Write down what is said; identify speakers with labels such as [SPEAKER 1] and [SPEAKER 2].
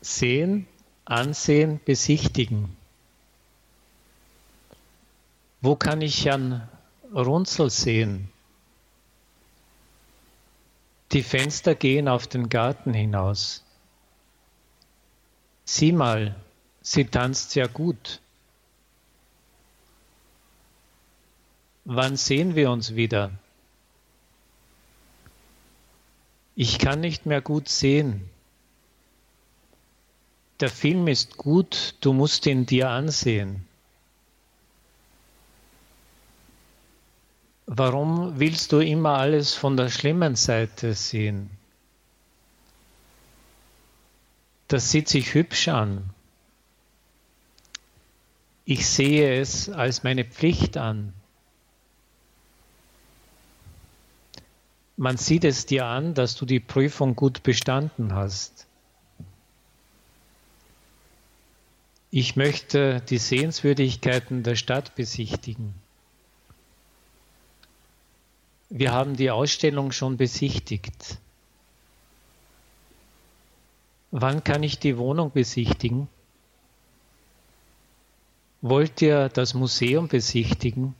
[SPEAKER 1] Sehen, ansehen, besichtigen. Wo kann ich Herrn Runzel sehen? Die Fenster gehen auf den Garten hinaus. Sieh mal, sie tanzt sehr gut. Wann sehen wir uns wieder? Ich kann nicht mehr gut sehen. Der Film ist gut, du musst ihn dir ansehen. Warum willst du immer alles von der schlimmen Seite sehen? Das sieht sich hübsch an. Ich sehe es als meine Pflicht an. Man sieht es dir an, dass du die Prüfung gut bestanden hast. Ich möchte die Sehenswürdigkeiten der Stadt besichtigen. Wir haben die Ausstellung schon besichtigt. Wann kann ich die Wohnung besichtigen? Wollt ihr das Museum besichtigen?